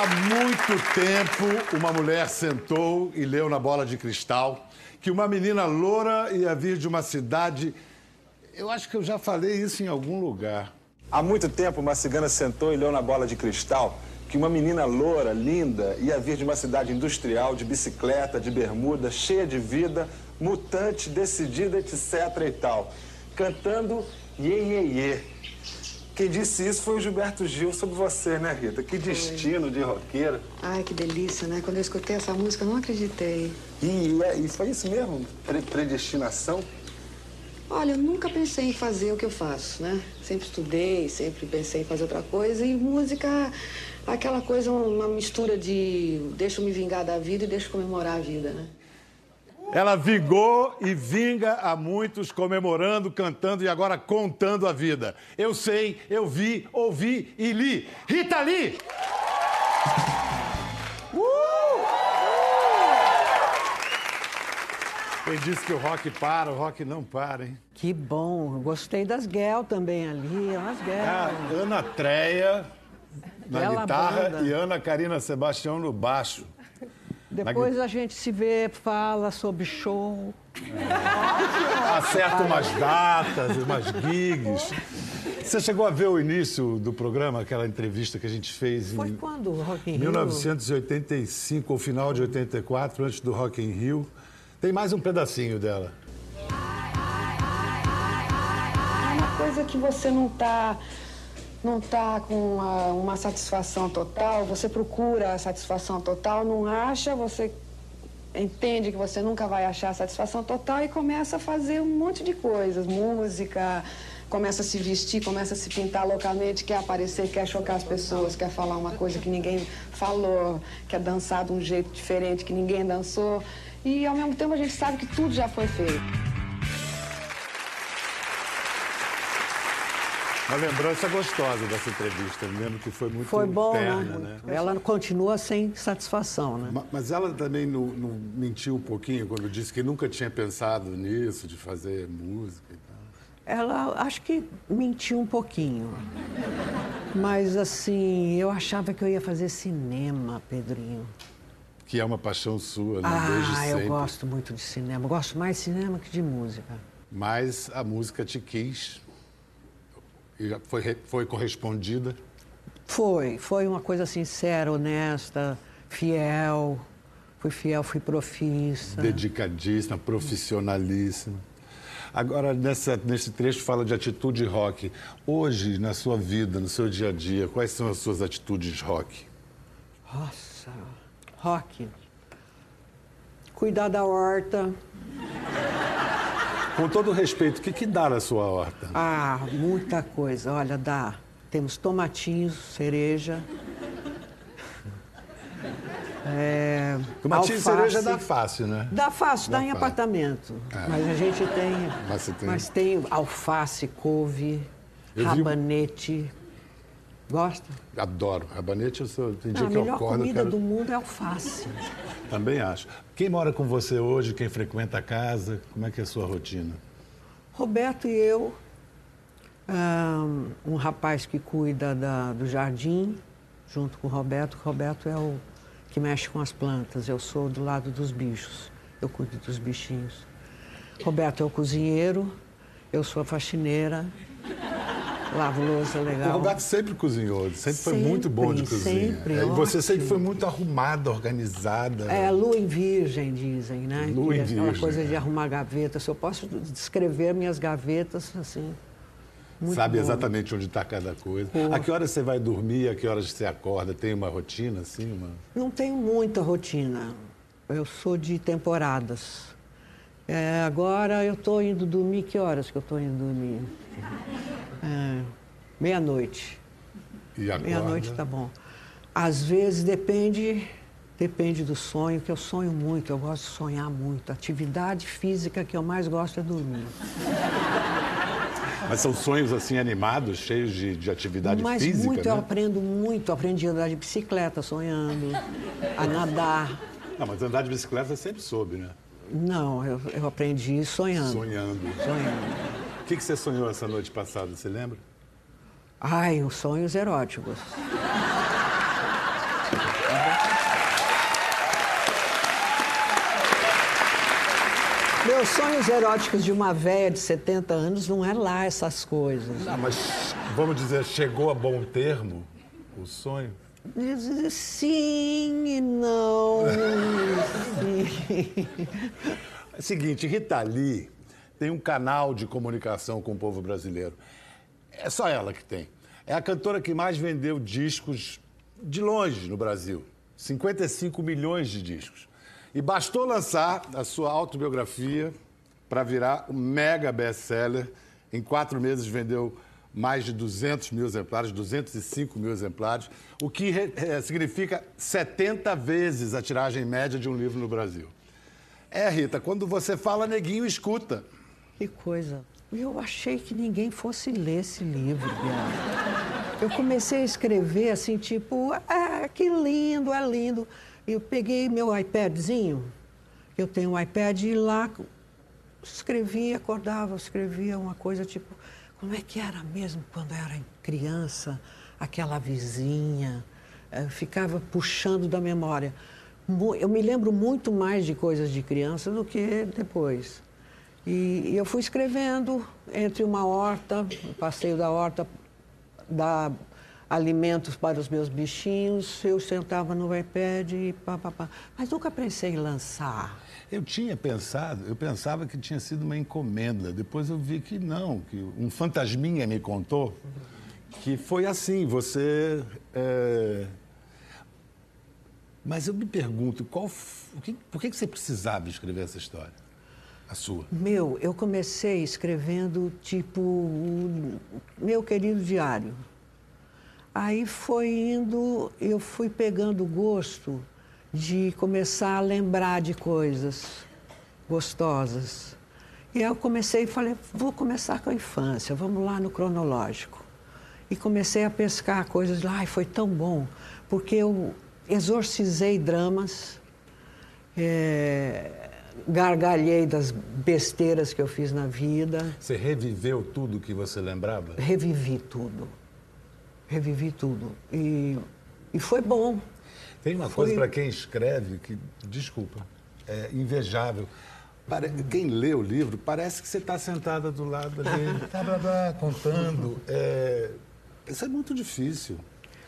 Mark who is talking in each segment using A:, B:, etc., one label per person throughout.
A: Há muito tempo, uma mulher sentou e leu na bola de cristal que uma menina loura ia vir de uma cidade. Eu acho que eu já falei isso em algum lugar.
B: Há muito tempo, uma cigana sentou e leu na bola de cristal que uma menina loura, linda, ia vir de uma cidade industrial, de bicicleta, de bermuda, cheia de vida, mutante, decidida, etc e tal, cantando Iê, iê, iê. Quem disse isso foi o Gilberto Gil sobre você, né, Rita? Que destino de roqueira.
C: Ai, que delícia, né? Quando eu escutei essa música, eu não acreditei.
B: E, e, e foi isso mesmo? Pre predestinação?
C: Olha, eu nunca pensei em fazer o que eu faço, né? Sempre estudei, sempre pensei em fazer outra coisa. E música, aquela coisa, uma mistura de deixa eu me vingar da vida e deixa eu comemorar a vida, né?
A: Ela vingou e vinga a muitos, comemorando, cantando e agora contando a vida. Eu sei, eu vi, ouvi e li. Rita Lee! Uh! Quem disse que o rock para, o rock não para, hein?
D: Que bom. Eu gostei das Guel também ali. As Guel.
A: Ah, Ana Treia na
D: Bela
A: guitarra
D: banda.
A: e Ana Karina Sebastião no baixo.
D: Depois a gente se vê, fala sobre show.
A: Acerta umas datas, umas gigs. Você chegou a ver o início do programa, aquela entrevista que a gente fez
D: Foi
A: em
D: quando o Rock in Rio?
A: 1985, ou final de 84, antes do Rock in Rio. Tem mais um pedacinho dela.
C: É uma coisa que você não tá, não tá com uma, uma satisfação total, você procura a satisfação total, não acha, você entende que você nunca vai achar a satisfação total e começa a fazer um monte de coisas, música, começa a se vestir, começa a se pintar loucamente, quer aparecer, quer chocar as pessoas, quer falar uma coisa que ninguém falou, quer dançar de um jeito diferente que ninguém dançou. E ao mesmo tempo a gente sabe que tudo já foi feito.
A: Uma lembrança gostosa dessa entrevista. Eu lembro que foi muito
D: Foi bom,
A: terna,
D: né?
A: né?
D: Ela continua sem satisfação, né?
A: Ma- Mas ela também não, não mentiu um pouquinho quando disse que nunca tinha pensado nisso, de fazer música e tal.
D: Ela acho que mentiu um pouquinho. Mas assim, eu achava que eu ia fazer cinema, Pedrinho.
A: Que é uma paixão sua, né?
D: Ah,
A: Desde sempre.
D: eu gosto muito de cinema. Eu gosto mais de cinema que de música.
A: Mas a música te quis. E foi, foi correspondida.
D: Foi, foi uma coisa sincera, honesta, fiel. Fui fiel, fui profissa.
A: Dedicadíssima, profissionalíssima. Agora, nessa, nesse trecho fala de atitude rock. Hoje, na sua vida, no seu dia a dia, quais são as suas atitudes rock?
D: Nossa, rock. Cuidar da horta.
A: Com todo respeito, o que, que dá na sua horta?
D: Ah, muita coisa. Olha, dá. Temos tomatinhos, cereja. É,
A: Tomatinho e
D: alface.
A: cereja dá fácil, né?
D: Dá fácil, dá,
A: Dá
D: em
A: fácil.
D: apartamento.
A: É.
D: Mas a gente tem.
A: Mas tem-
D: Mas tem alface, couve,
A: Eu
D: rabanete. Gosta?
A: Adoro. Rabanete, eu sou, tem dia
D: Ah, a
A: que eu
D: melhor
A: acordo, eu
D: comida
A: quero...
D: do mundo é alface.
A: Também acho. Quem mora com você hoje, quem frequenta a casa, como é que é a sua rotina?
D: Roberto e eu, ahn, um rapaz que cuida da- do jardim, junto com o Roberto. O Roberto é o que mexe com as plantas, eu sou do lado dos bichos, eu cuido dos bichinhos. Roberto é o cozinheiro, eu sou a faxineira, lavo louça
A: O
D: legal.
A: Roberto sempre cozinhou, sempre foi
D: Sempre,
A: muito bom de cozinha.
D: sempre,
A: É, e você sempre foi muito arrumada, organizada.
D: É lua em virgem, dizem, né?
A: Lua
D: Que
A: em
D: é Aquela
A: virgem,
D: coisa de
A: é.
D: arrumar gavetas. Eu posso descrever minhas gavetas assim. muito
A: Sabe
D: bom.
A: exatamente onde está cada coisa. A que horas você vai dormir, a que horas você acorda? Tem uma rotina, assim? Uma...
D: Não tenho muita rotina. Eu sou de temporadas. É, agora eu estou indo dormir. Que horas que eu estou indo dormir? É, Meia-noite.
A: E?
D: Meia-noite tá bom. Às vezes depende, depende do sonho, que eu sonho muito, eu gosto de sonhar muito. A atividade física que eu mais gosto é dormir.
A: Mas são sonhos, assim, animados, cheios de, de atividade
D: Mas
A: física,
D: muito,
A: né?
D: eu aprendo muito. Aprendi a andar de bicicleta sonhando, a nadar.
A: Não, mas andar de bicicleta sempre soube, né?
D: Não, eu, eu aprendi sonhando.
A: Sonhando.
D: Sonhando.
A: O que, que você sonhou essa noite passada, você lembra?
D: Ai, os sonhos eróticos. Meus sonhos eróticos de uma velha de 70 anos não é lá essas coisas.
A: Não, mas vamos dizer, chegou a bom termo o sonho?
D: Sim e não. Sim.
A: Seguinte, Rita Lee tem um canal de comunicação com o povo brasileiro. É só ela que tem. É a cantora que mais vendeu discos de longe no Brasil. 55 milhões de discos. E bastou lançar a sua autobiografia para virar um mega best-seller. Em quatro meses vendeu mais de 200 mil exemplares, 205 mil exemplares, o que é, significa 70 vezes a tiragem média de um livro no Brasil. É, Rita, quando você fala, neguinho escuta.
D: Que coisa. Eu achei que ninguém fosse ler esse livro. Eu comecei a escrever assim, tipo, ah, que lindo, é lindo. Eu peguei meu iPadzinho, eu tenho um iPad, e lá escrevia, acordava, escrevia uma coisa tipo, como é que era mesmo quando era criança, aquela vizinha, eh, ficava puxando da memória. Eu me lembro muito mais de coisas de criança do que depois. E, eu fui escrevendo entre uma horta, passeio da horta, dar alimentos para os meus bichinhos, eu sentava no iPad e pá, pá, pá. Mas nunca pensei em lançar.
A: Eu tinha pensado, eu pensava que tinha sido uma encomenda. Depois eu vi que não, que um fantasminha me contou que foi assim. Você. É... Mas eu me pergunto, qual, o que, por que você precisava escrever essa história? A sua?
D: Meu, eu comecei escrevendo tipo meu querido diário. Aí foi indo, eu fui pegando gosto de começar a lembrar de coisas gostosas. E eu comecei e falei, vou começar com a infância, vamos lá no cronológico. E comecei a pescar coisas lá, e foi tão bom, porque eu exorcizei dramas, é, gargalhei das besteiras que eu fiz na vida.
A: Você reviveu tudo que você lembrava?
D: Revivi tudo. Revivi tudo. E, e foi bom.
A: Tem uma foi... coisa para quem escreve que, desculpa, é invejável. Quem lê o livro, parece que você está sentada do lado dele, tá, blá, blá, contando. É... Isso é muito difícil.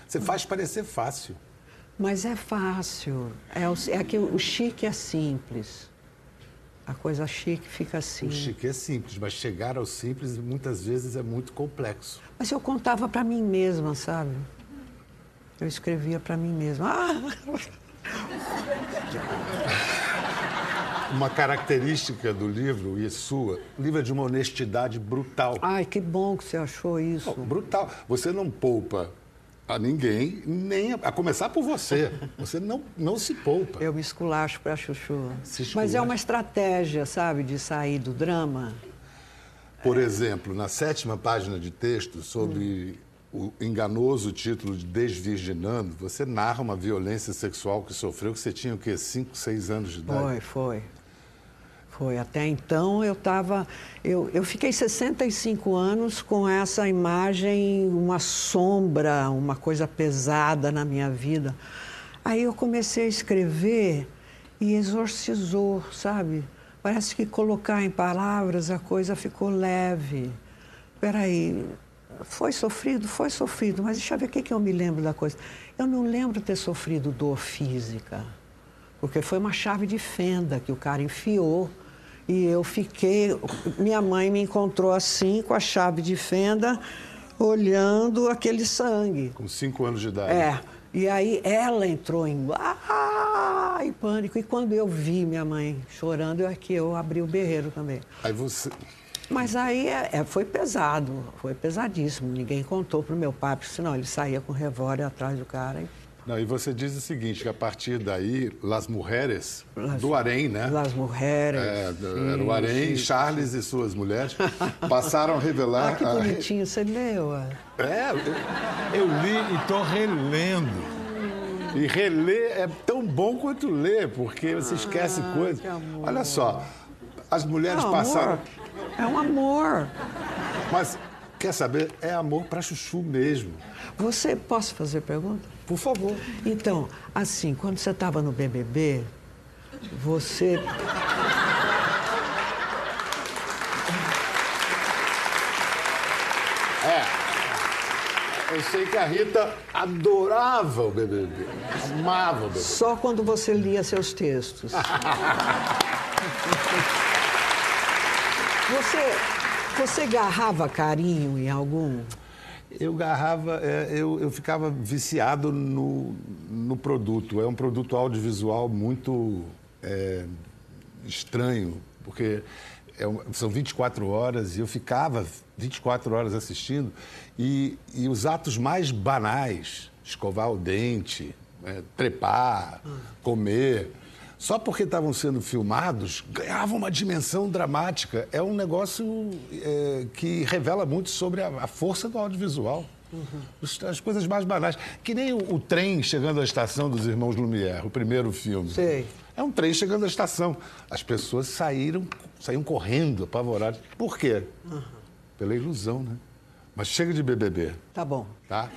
A: Você faz parecer fácil.
D: Mas é fácil. É, o, é que o chique é simples. A coisa chique fica assim.
A: O chique é simples, mas chegar ao simples muitas vezes é muito complexo.
D: Mas eu contava para mim mesma, sabe? Eu escrevia para mim mesma. Ah!
A: Uma característica do livro, e sua, o livro é de uma honestidade brutal.
D: Ai, que bom que você achou isso.
A: Oh, brutal. Você não poupa a ninguém, nem a, a, começar por você. Você não, não se poupa.
D: Eu me esculacho para chuchu. Mas é uma estratégia, sabe, de sair do drama.
A: Por é. exemplo, na sétima página de texto sobre hum. O enganoso título de Desvirginando, você narra uma violência sexual que sofreu que você tinha o quê? 5, 6 anos de idade?
D: Foi, foi. Foi. Até então eu estava. Eu, eu fiquei 65 anos com essa imagem, uma sombra, uma coisa pesada na minha vida. Aí eu comecei a escrever e exorcizou, sabe? Parece que colocar em palavras a coisa ficou leve. Peraí, foi sofrido? Foi sofrido, mas deixa eu ver o que, que eu me lembro da coisa. Eu não lembro ter sofrido dor física, porque foi uma chave de fenda que o cara enfiou e eu fiquei. Minha mãe me encontrou assim, com a chave de fenda, olhando aquele sangue.
A: Com cinco anos de idade.
D: É. E aí ela entrou em, ah, em pânico. E quando eu vi minha mãe chorando, é que eu abri o berreiro também.
A: Aí você.
D: Mas aí é, é, foi pesado, foi pesadíssimo. Ninguém contou para o meu pai, porque senão ele saía com o revólver atrás do cara. E...
A: Não, e você diz o seguinte, que a partir daí, Las Mujeres, Las, do Harém, né?
D: Las Mujeres.
A: É, sim, era o Harém, Charles e suas mulheres passaram a revelar...
D: Ah, que bonitinho, a... você leu?
A: É, eu, eu li e estou relendo. E reler é tão bom quanto ler, porque você esquece ah, coisas. Olha só, as mulheres é passaram...
D: É um amor.
A: Mas, quer saber? É amor para Chuchu mesmo.
D: Você, posso fazer pergunta?
A: Por favor.
D: Então, assim, quando você estava no BBB, você.
A: É. Eu sei que a Rita adorava o BBB. Amava o BBB.
D: Só quando você lia seus textos. você, você garrava carinho em algum?
A: Eu garrava, é, eu, eu ficava viciado no, no produto. É um produto audiovisual muito é, estranho, porque é são 24 horas e eu ficava 24 horas assistindo. E, e os atos mais banais, escovar o dente, é, trepar, comer, só porque estavam sendo filmados, ganhavam uma dimensão dramática. É um negócio é, que revela muito sobre a, a força do audiovisual. Os- As coisas mais banais. Que nem o, o trem chegando à estação dos Irmãos Lumière, o primeiro filme.
D: Sei.
A: É um trem chegando à estação. As pessoas saíram, saíram correndo, apavoradas. Por quê? Pela ilusão, né? Mas chega de BBB,
D: Tá bom.
A: tá?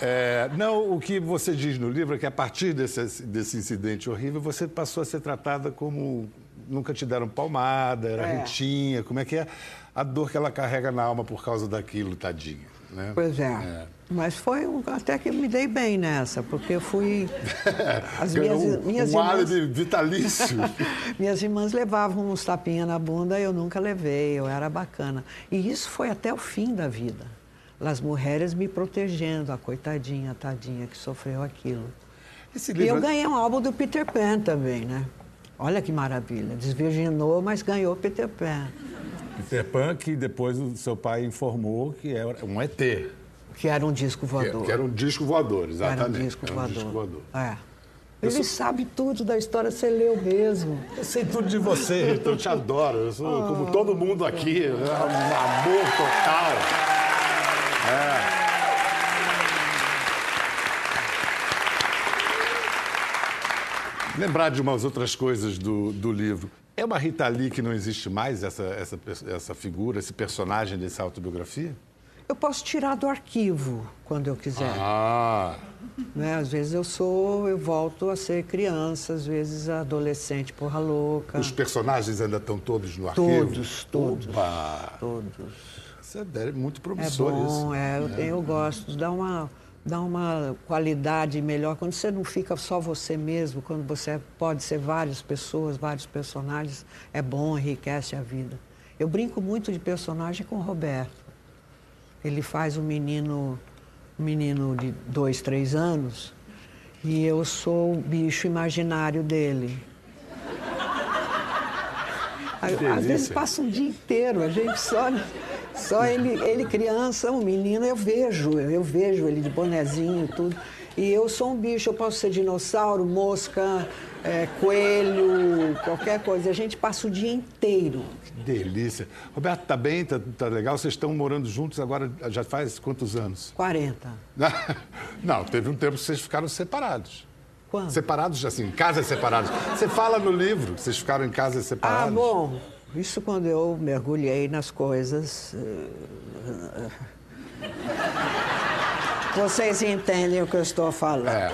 A: É, não, o que você diz no livro é que a partir desse, desse incidente horrível, você passou a ser tratada como nunca te deram palmada, era
D: É.
A: ritinha, como é que é a dor que ela carrega na alma por causa daquilo, tadinha. Né?
D: Pois é. Mas foi um- até que me dei bem nessa, porque eu fui. As minhas,
A: um,
D: minhas
A: um
D: irmãs.
A: vitalício.
D: Minhas irmãs levavam uns tapinhas na bunda, eu nunca levei, eu era bacana. E isso foi até o fim da vida. As mulheres me protegendo, a coitadinha, a tadinha que sofreu aquilo.
A: Esse
D: E
A: livro...
D: eu ganhei um álbum do Peter Pan também, né? Olha que maravilha. Desvirginou, mas ganhou Peter Pan.
A: Peter Pan, que depois o seu pai informou que era um ET. Que,
D: Que era um disco voador.
A: que era um disco voador, exatamente.
D: Era um disco
A: Era um
D: voador.
A: disco voador.
D: É. Ele sabe tudo da história, você leu mesmo.
A: Eu sei tudo de você, Rita, eu te adoro. Eu sou,
D: Ah.
A: como todo mundo aqui, é um amor total. É. Lembrar de umas outras coisas do, do livro. É uma Rita Lee que não existe mais, essa, essa, essa figura, esse personagem dessa autobiografia?
D: Eu posso tirar do arquivo quando eu quiser.
A: Ah,
D: Né? Às vezes eu sou, eu volto a ser criança, às vezes adolescente, porra louca.
A: os personagens ainda estão todos no arquivo?
D: Todos, todos.
A: Opa!
D: Todos.
A: Isso é muito
D: É
A: promissor
D: bom,
A: isso.
D: é, eu, tenho- eu gosto. Dá uma, dá uma qualidade melhor. Quando você não fica só você mesmo, quando você pode ser várias pessoas, vários personagens, é bom, enriquece a vida. Eu brinco muito de personagem com o Roberto. Ele faz um menino, um menino de dois, três anos, e eu sou o bicho imaginário dele. Às vezes passa um dia inteiro, a gente só, só ele, ele criança, um menino, eu vejo, eu vejo ele de bonezinho e tudo. E eu sou um bicho, eu posso ser dinossauro, mosca, é, coelho, qualquer coisa. A gente passa o dia inteiro.
A: Que delícia. Roberto, tá bem? Tá, tá legal? Vocês estão morando juntos agora já faz quantos anos?
D: 40.
A: Não, teve um tempo que vocês ficaram separados.
D: Quando?
A: Separados, assim, em casas separadas. Você fala no livro que vocês ficaram em casas
D: Ah,
A: separadas.
D: bom. Isso quando eu mergulhei nas coisas. eh, Vocês entendem o que eu estou falando.
A: É.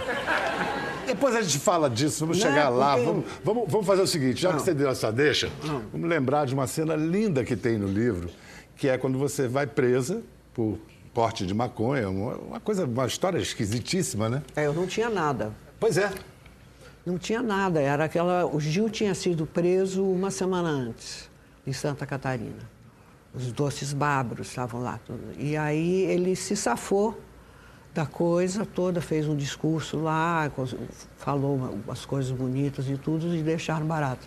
A: Depois a gente fala disso, vamos
D: Não,
A: chegar lá. Vamos, vamos, vamos fazer o seguinte, já que
D: Não.
A: você deu essa deixa, vamos lembrar de uma cena linda que tem no livro, que é quando você vai presa por porte de maconha, uma coisa, uma história esquisitíssima, né?
D: É, eu não tinha nada.
A: Pois é.
D: Não tinha nada. Era aquela. O Gil tinha sido preso uma semana antes, em Santa Catarina. Os doces bárbaros estavam lá. tudo. E aí ele se safou da coisa toda, fez um discurso lá, falou uma- umas coisas bonitas e tudo, e deixaram barato.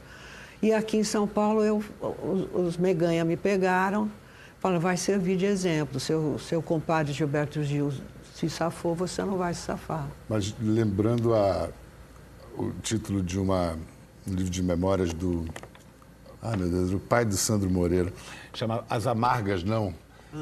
D: E aqui em São Paulo, eu, os, os Meganha me pegaram, falaram, vai servir de exemplo. Seu, seu compadre Gilberto Gil se safou, você não vai se safar.
A: Mas lembrando a, o título de uma, um livro de memórias do. Ah, meu Deus, do pai do Sandro Moreira, chama As Amargas Não.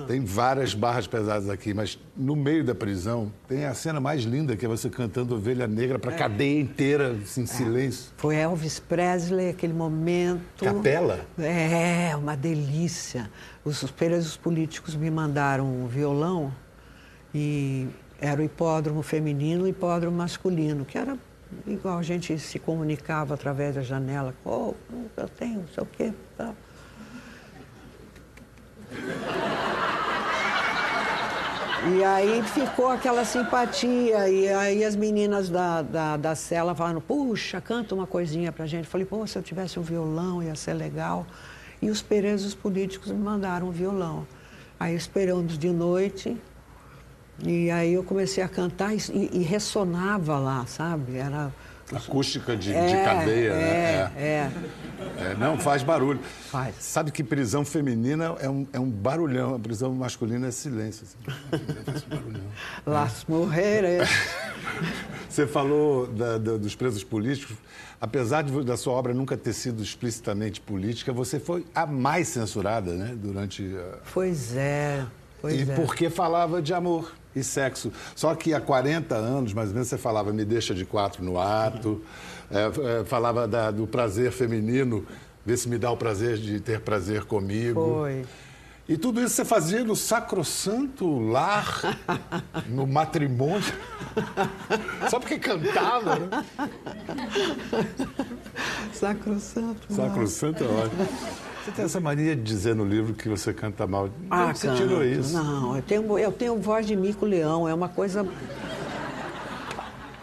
A: Tem várias barras pesadas aqui, mas no meio da prisão tem a cena mais linda, que é você cantando Ovelha Negra para a cadeia inteira, assim, em silêncio.
D: Foi Elvis Presley, aquele momento.
A: Capela?
D: É, uma delícia. Os, os presos políticos me mandaram um violão e era o hipódromo feminino e o hipódromo masculino, que era igual a gente se comunicava através da janela. Oh, eu tenho, não sei o quê. E aí ficou aquela simpatia. E aí as meninas da, da, da cela falaram, puxa, canta uma coisinha pra gente. Eu falei, pô, se eu tivesse um violão ia ser legal. E os Perezos políticos me mandaram um violão. Aí esperamos de noite. E aí eu comecei a cantar e, e ressonava lá, sabe? Era
A: Acústica de,
D: é,
A: de cadeia,
D: é,
A: né?
D: É.
A: É, Não, faz barulho.
D: Faz.
A: Sabe que prisão feminina é um, é um barulhão, a prisão masculina é silêncio. assim. Um.
D: Las Mujeres.
A: Você falou da- da- dos presos políticos. Apesar de, da sua obra nunca ter sido explicitamente política, você foi a mais censurada, né? Durante. a-
D: Pois é, pois
A: e
D: é.
A: porque falava de amor e sexo. Só que há 40 anos, mais ou menos, você falava me deixa de quatro no ato, é, é, falava da- do prazer feminino, vê se me dá o prazer de ter prazer comigo.
D: Foi.
A: E tudo isso você fazia no sacrossanto lar, no matrimônio. Só porque cantava, né?
D: Sacrosanto.
A: Sacrossanto é ótimo. Você tem essa mania de dizer no livro que você canta mal.
D: Ah,
A: você
D: canto.
A: tirou isso?
D: Não, eu tenho, eu tenho voz de mico-leão, é uma coisa...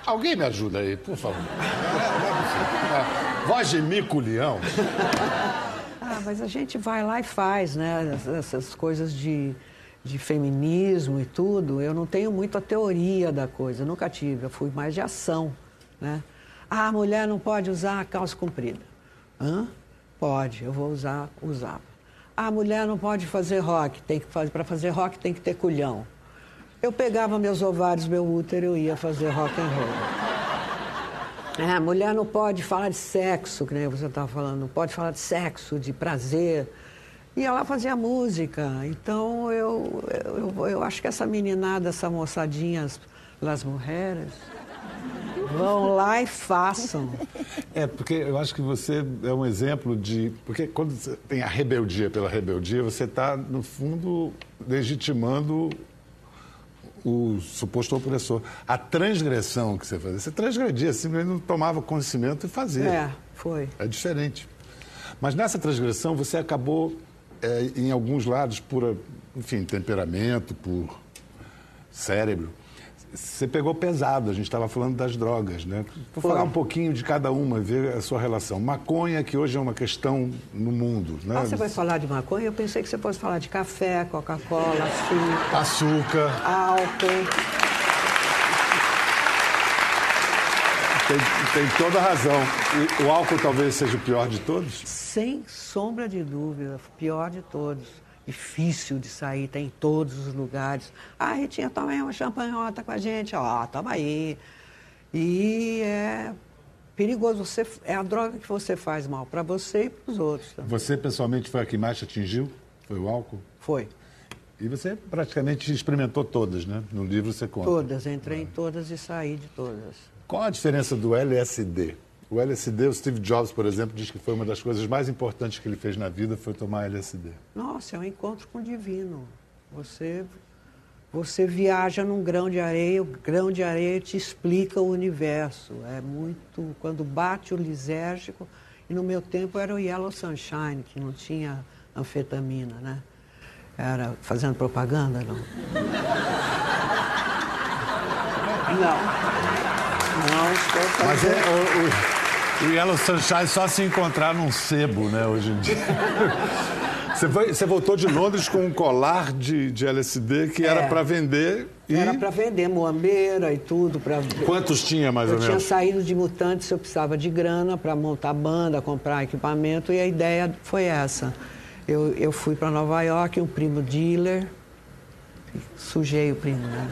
A: Alguém me ajuda aí, por favor. É, Voz de mico-leão.
D: Ah, mas a gente vai lá e faz, né? Essas coisas de, de feminismo e tudo. Eu não tenho muito a teoria da coisa, nunca tive. Eu fui mais de ação, né? Ah, a mulher não pode usar calça comprida. Hã? Pode, eu vou usar, usava. Ah, a mulher não pode fazer rock, tem que fazer para fazer rock tem que ter culhão. Eu pegava meus ovários, meu útero, eu ia fazer rock and roll. É, a mulher não pode falar de sexo, que nem você estava falando, não pode falar de sexo, de prazer. E ela fazia música. Então eu, eu, eu, acho que essa meninada, essa moçadinha, as- mulheres, vão lá e façam.
A: É, porque eu acho que você é um exemplo de. Porque quando você tem a rebeldia pela rebeldia, você está, no fundo, legitimando o suposto opressor. A transgressão que você fazia. Você transgredia, simplesmente não tomava conhecimento e fazia.
D: É, foi.
A: É diferente. Mas nessa transgressão você acabou, é, em alguns lados, por, enfim, temperamento, por cérebro. Você pegou pesado, a gente estava falando das drogas, né? Vou
D: Foi.
A: falar um pouquinho de cada uma, ver a sua relação. Maconha, que hoje é uma questão no mundo, né?
D: Ah, você vai falar de maconha? Eu pensei que você fosse falar de café, Coca-Cola, açúcar,
A: Açúcar,
D: álcool.
A: tem, tem toda a razão. E o álcool talvez seja o pior de todos?
D: Sem sombra de dúvida, o pior de todos. Difícil de sair, tem em todos os lugares. Ah, Ritinha, toma aí uma champanhota com a gente. Ó, toma aí. E é perigoso. Você, é a droga que você faz mal para você e para os outros. também.
A: Você, pessoalmente, foi a que mais te atingiu? Foi o álcool?
D: Foi.
A: E você praticamente experimentou todas, né? No livro você conta.
D: Todas. Entrei em todas e saí de todas.
A: Qual a diferença do LSD? O LSD, o Steve Jobs, por exemplo, diz que foi uma das coisas mais importantes que ele fez na vida foi tomar LSD.
D: Nossa, é um encontro com o divino. Você, você viaja num grão de areia, o grão de areia te explica o universo. É muito. Quando bate o lisérgico, e no meu tempo era o Yellow Sunshine, que não tinha anfetamina, né? Era fazendo propaganda, não? Não. Não estou fazendo.
A: Mas é, o, o, o Yellow Sunshine só se encontrar num sebo, né, hoje em dia. Você, foi- você voltou de Londres com um colar de, de LSD que era
D: É.
A: para vender e...
D: Era para vender moambeira e tudo. Pra...
A: Quantos tinha, mais
D: Eu
A: ou
D: tinha
A: menos?
D: saído de Mutantes, eu precisava de grana para montar banda, comprar equipamento, e a ideia foi essa. Eu, eu fui para Nova York, um primo dealer, sujei o primo, né?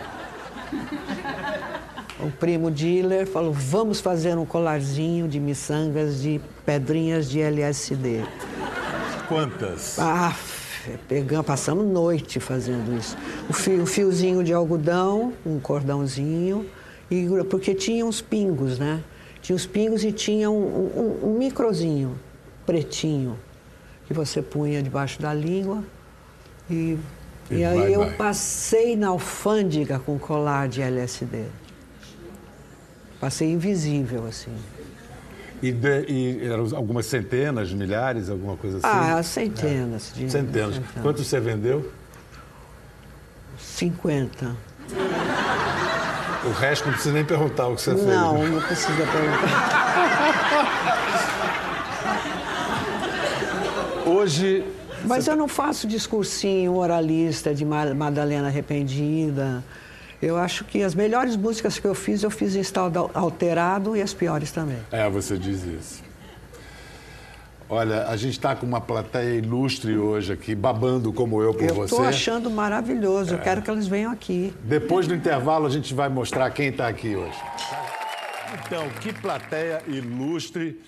D: O primo dealer falou, vamos fazer um colarzinho de miçangas de pedrinhas de LSD.
A: Quantas?
D: Ah, pegamos, passamos noite fazendo isso. O fio, um fiozinho de algodão, um cordãozinho, e, porque tinha uns pingos, né? Tinha os pingos e tinha um, um- um microzinho, pretinho, que você punha debaixo da língua. E,
A: E
D: aí
A: vai,
D: eu
A: vai.
D: passei na alfândega com colar de LSD. Passei invisível, assim.
A: E, de- e eram algumas centenas, milhares, alguma coisa assim?
D: Ah, centenas. de-
A: Centenas. Quanto você vendeu?
D: 50.
A: O resto não precisa nem perguntar o que você fez.
D: Não,
A: né?
D: não precisa perguntar.
A: Hoje,
D: Mas eu não faço discursinho oralista de Ma- Madalena Arrependida. Eu acho que as melhores músicas que eu fiz, eu fiz em estado alterado e as piores também.
A: É, você diz isso. Olha, a gente está com uma plateia ilustre hoje aqui, babando como eu por
D: Eu
A: você.
D: estou achando maravilhoso. Eu quero que eles venham aqui.
A: Depois do intervalo, a gente vai mostrar quem está aqui hoje. Então, que plateia ilustre.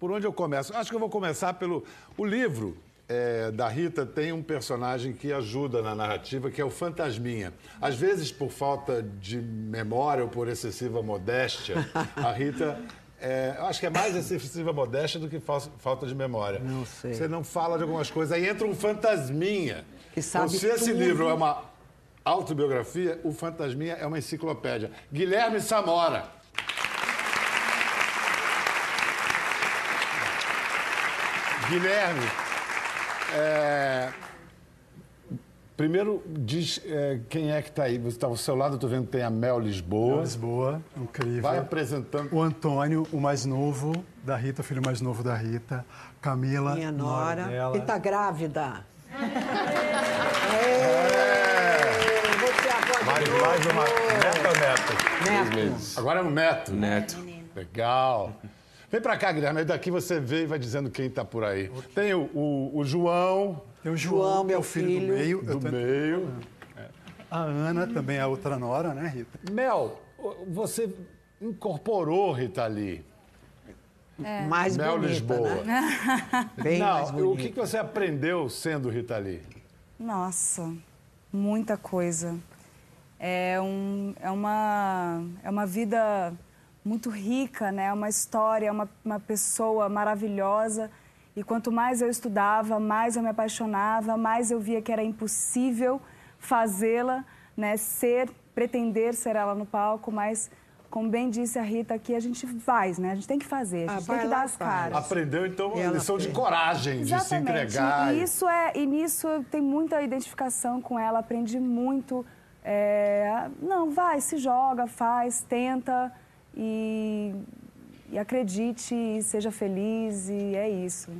A: Por onde eu começo? Acho que eu vou começar pelo. O livro é, da Rita tem um personagem que ajuda na narrativa, que é o Fantasminha. Às vezes, por falta de memória ou por excessiva modéstia, a Rita. é, eu acho que é mais excessiva modéstia do que fal- falta de memória.
D: Não sei.
A: Você não fala de algumas coisas, aí entra um fantasminha.
D: Que sabe
A: então, se esse
D: tudo.
A: livro é uma autobiografia, o Fantasminha é uma enciclopédia. Guilherme Samora. Guilherme, é, primeiro diz é, quem é que está aí. Você está ao seu lado, estou vendo que tem a Mel Lisboa.
E: Lisboa, incrível.
A: Vai apresentando.
E: O Antônio, o mais novo da Rita, filho mais novo da Rita. Camila,
D: Minha nora,
E: dela.
D: que está grávida. Você agora
A: Mais, mais uma. Neto ou neto?
D: Neto.
A: Agora é um neto.
F: Neto.
A: Legal. Vem pra cá, Guilherme. Aí daqui você vê e vai dizendo quem tá por aí. Tem o, o- o João,
E: Tem o João,
D: João,
E: é
D: meu
E: o filho,
D: filho.
E: do meio.
A: Do
E: tô-
A: meio.
E: A Ana, também é a outra nora, né, Rita?
A: Mel, você incorporou Rita Lee.
D: Mais
A: Mel
D: bonita,
A: Lisboa.
D: né? Bem mais
A: Não, o
D: bonita.
A: que que você aprendeu sendo Rita Lee?
G: Nossa, muita coisa. É, um, é, uma, é uma vida muito rica, né? Uma história, uma, uma pessoa maravilhosa. E quanto mais eu estudava, mais eu me apaixonava, mais eu via que era impossível fazê-la, né? Ser, pretender ser ela no palco, mas, como bem disse a Rita aqui, a gente faz, né? A gente tem que fazer, a
D: Ah,
G: gente tem
D: vai
G: que dar as caras.
A: Aprendeu, então, uma
D: ela
A: lição de coragem, de se
G: Exatamente.
A: entregar.
G: E isso é, e nisso eu tenho muita identificação com ela, aprendi muito. é, não, vai, se joga, faz, tenta e, e acredite, e seja feliz e é isso.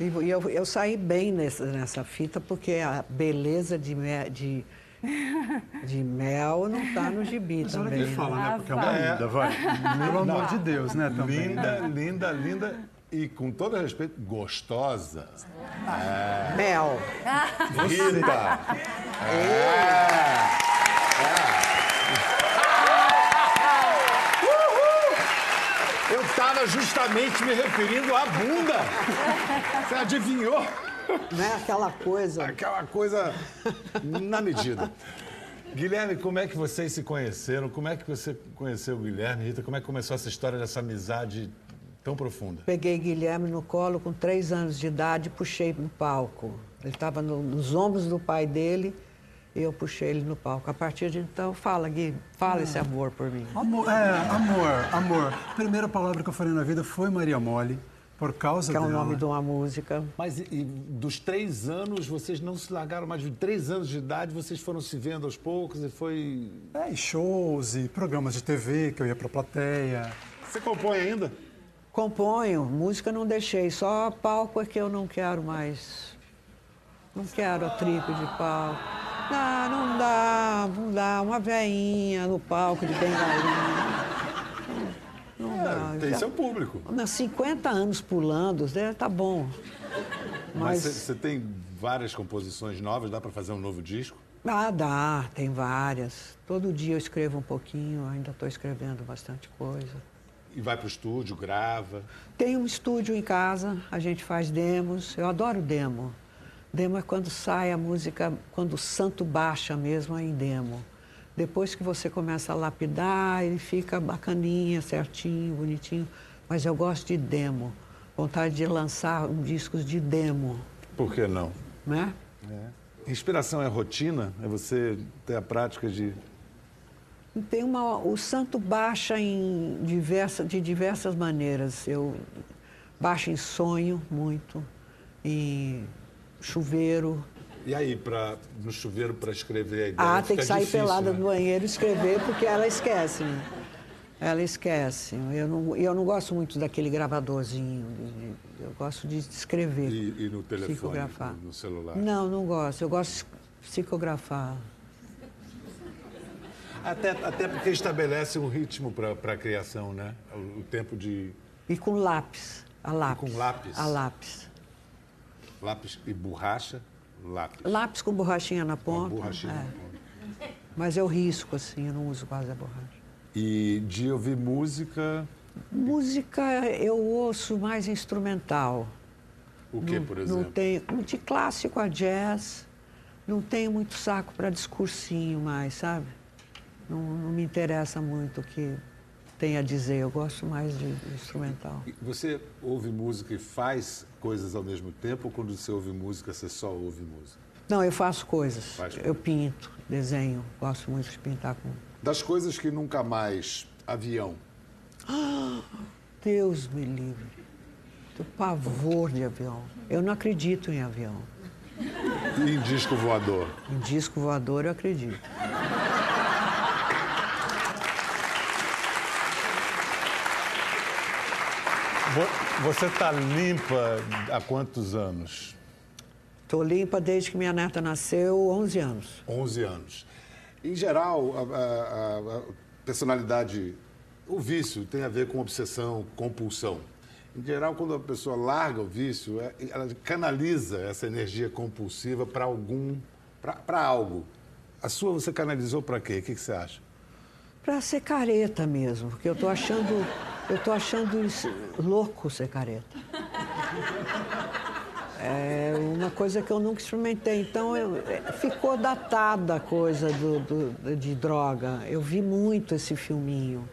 D: E eu, eu saí bem nessa, nessa fita porque a beleza de, me- de, de mel não está no gibi
E: Mas olha
D: também.
E: que fala, né?
G: Ah,
E: Porque é uma linda, vai. Pelo amor de Deus, né, também.
A: Linda, linda, linda e, com todo respeito, gostosa.
D: Mel.
A: Rita! É. Justamente me referindo à bunda. Você adivinhou?
D: Não é aquela coisa.
A: Aquela coisa na medida. Guilherme, como é que vocês se conheceram? Como é que você conheceu o Guilherme, Rita? Como é que começou essa história dessa amizade tão profunda?
D: Peguei Guilherme no colo com três anos de idade e puxei no palco. Ele estava no- nos ombros do pai dele eu puxei ele no palco. A partir de então, fala, Gui, fala esse amor por mim.
E: Amor, é, amor, amor. A primeira palavra que eu falei na vida foi Maria Mole, por causa
D: Que é o
E: dela.
D: nome de uma música.
A: Mas e, dos três anos, vocês não se largaram mais de três anos de idade, vocês foram se vendo aos poucos e foi.
E: É, e shows e programas de TV que eu ia pra plateia.
A: Você compõe ainda?
D: Componho, música não deixei, só palco é que eu não quero mais. Não quero atrico de palco. Não, não dá, não dá. Uma veinha no palco de bengalinha. Não dá.
A: Tem
D: Já-
A: seu público.
D: Nas 50 anos pulando, né, tá bom.
A: Mas você tem várias composições novas, dá para fazer um novo disco?
D: ah, dá, tem várias. Todo dia eu escrevo um pouquinho, ainda estou escrevendo bastante coisa.
A: E vai pro estúdio, grava.
D: Tem um estúdio em casa, a gente faz demos. Eu adoro demo. Demo é quando sai a música, quando o santo baixa mesmo é em demo. Depois que você começa a lapidar, ele fica bacaninha, certinho, bonitinho. Mas eu gosto de demo. Vontade de lançar um discos de demo,
A: Por que não?
D: né?
A: Inspiração é rotina? É você ter a prática de.
D: Tem uma, o santo baixa em diversa, de diversas maneiras. Eu baixo em sonho muito, em chuveiro,
A: E aí, pra, no chuveiro, para escrever a ideia?
D: Ah, tem que sair
A: difícil,
D: pelada
A: né?
D: do banheiro e escrever, porque ela esquece, né? Ela esquece. Eu não, eu não gosto muito daquele gravadorzinho. de- de- eu gosto de escrever.
A: E, e no telefone,
D: psicografar.
A: no celular?
D: Não, não gosto. Eu gosto de psicografar.
A: Até, até porque estabelece um ritmo para a criação, né? O, o tempo de
D: E com lápis. A lápis.
A: com lápis?
D: A lápis.
A: Lápis e borracha, lápis.
D: Lápis com borrachinha na
A: Com
D: ponta.
A: borrachinha
D: é.
A: na ponta.
D: Mas eu risco, assim, eu não uso quase a borracha.
A: E de ouvir música,
D: Música eu ouço mais instrumental.
A: o que,
D: não,
A: por
D: Não
A: exemplo?
D: tenho, de clássico a jazz, não tenho muito saco para discursinho mais, sabe? Não, não me interessa muito o que tem a dizer, eu gosto mais de instrumental.
A: Você ouve música e faz coisas ao mesmo tempo ou quando você ouve música, você só ouve música?
D: Não, eu faço coisas.
A: Faz
D: eu pinto, desenho, gosto muito de pintar com.
A: Das coisas que nunca mais. Avião.
D: Deus me livre. Tenho pavor de avião. Eu não acredito em avião.
A: E em disco voador.
D: Em disco voador eu acredito.
A: Você está limpa há quantos anos?
D: Estou limpa desde que minha neta nasceu, 11 anos.
A: 11 anos. Em geral, a, a- a- personalidade, o vício tem a ver com obsessão, compulsão. Em geral, quando a pessoa larga o vício, é- ela canaliza essa energia compulsiva para algum, para algo. A sua você canalizou para quê? O que, que você acha?
D: Pra ser careta mesmo, porque eu tô achando, eu tô achando isso louco ser careta. É uma coisa que eu nunca experimentei. Então eu- é, ficou datada a coisa do, do- de droga. Eu vi muito esse filminho.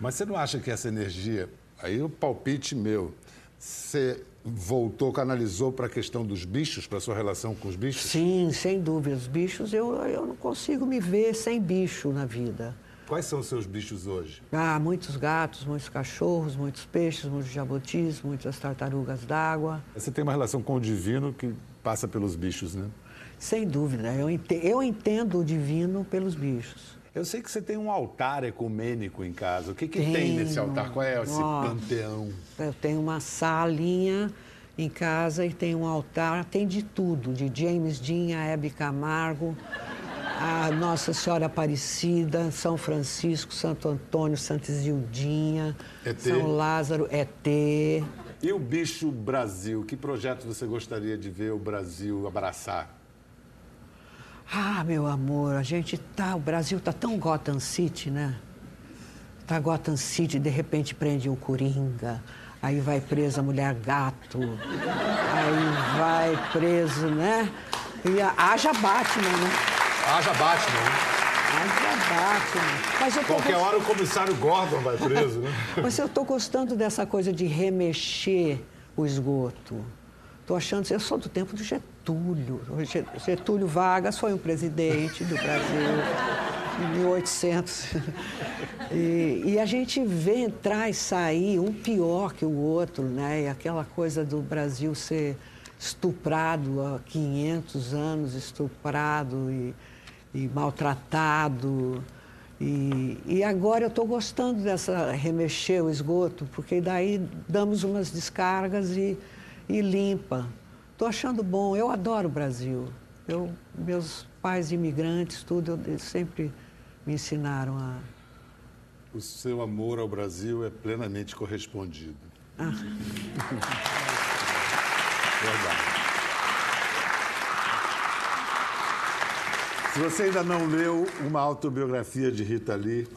A: Mas você não acha que essa energia, aí o palpite meu, você voltou, canalizou para a questão dos bichos, para a sua relação com os bichos?
D: Sim, sem dúvida. Os bichos, eu, eu não consigo me ver sem bicho na vida.
A: Quais são os seus bichos hoje?
D: Ah, muitos gatos, muitos cachorros, muitos peixes, muitos jabutis, muitas tartarugas d'água.
A: Você tem uma relação com o divino que passa pelos bichos, né?
D: Sem dúvida, eu ente- eu entendo o divino pelos bichos.
A: Eu sei que você tem um altar ecumênico em casa. O que, que tem nesse altar? Qual é esse panteão?
D: Eu tenho uma salinha em casa e tem um altar, tem de tudo, de James Dean a Hebe Camargo, a Nossa Senhora Aparecida, São Francisco, Santo Antônio, Santa Isildinha. São Lázaro, ET.
A: E o bicho Brasil? Que projeto você gostaria de ver o Brasil abraçar?
D: Ah, meu amor, a gente tá, o Brasil tá tão Gotham City, né? Tá Gotham City, de repente prende o Coringa, aí vai presa a mulher gato, aí vai preso, né? E a, haja Batman, né?
A: Haja Batman.
D: Haja Batman. Mas eu tô,
A: Qualquer
D: gos-
A: hora o comissário Gordon vai preso, né?
D: mas eu tô gostando dessa coisa de remexer o esgoto. Tô achando, eu sou do tempo do Getúlio. Getúlio Vargas foi um presidente do Brasil em 1800. E, e a gente vê entrar e sair, um pior que o outro, né? E aquela coisa do Brasil ser estuprado há 500 anos, estuprado e, e maltratado. E, e agora eu estou gostando dessa remexer o esgoto, porque daí damos umas descargas e, e limpa. Estou achando bom, eu adoro o Brasil. Eu, meus pais imigrantes, tudo, eu- eles sempre me ensinaram a.
A: O seu amor ao Brasil é plenamente correspondido. Verdade. Se você ainda não leu uma autobiografia de Rita Lee,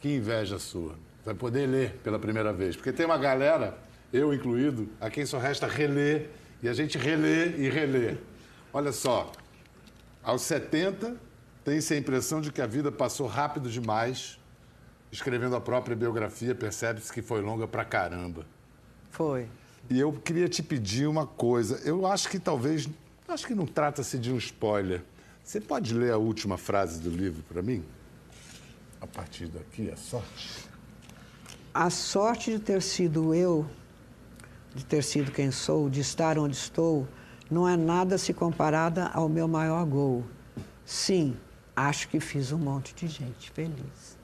A: que inveja sua. Vai poder ler pela primeira vez. Porque tem uma galera, eu incluído, a quem só resta reler, e a gente relê e relê. Olha só, aos 70, tem-se a impressão de que a vida passou rápido demais. Escrevendo a própria biografia, percebe-se que foi longa pra caramba.
D: Foi.
A: E eu queria te pedir uma coisa. Eu acho que talvez. Acho que não trata-se de um spoiler. Você pode ler a última frase do livro para mim? A partir daqui, a sorte.
D: A sorte de ter sido eu, de ter sido quem sou, de estar onde estou, não é nada se comparada ao meu maior gol. Sim, acho que fiz um monte de gente feliz.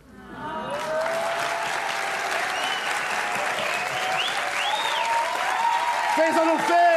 A: Fez ou não fez?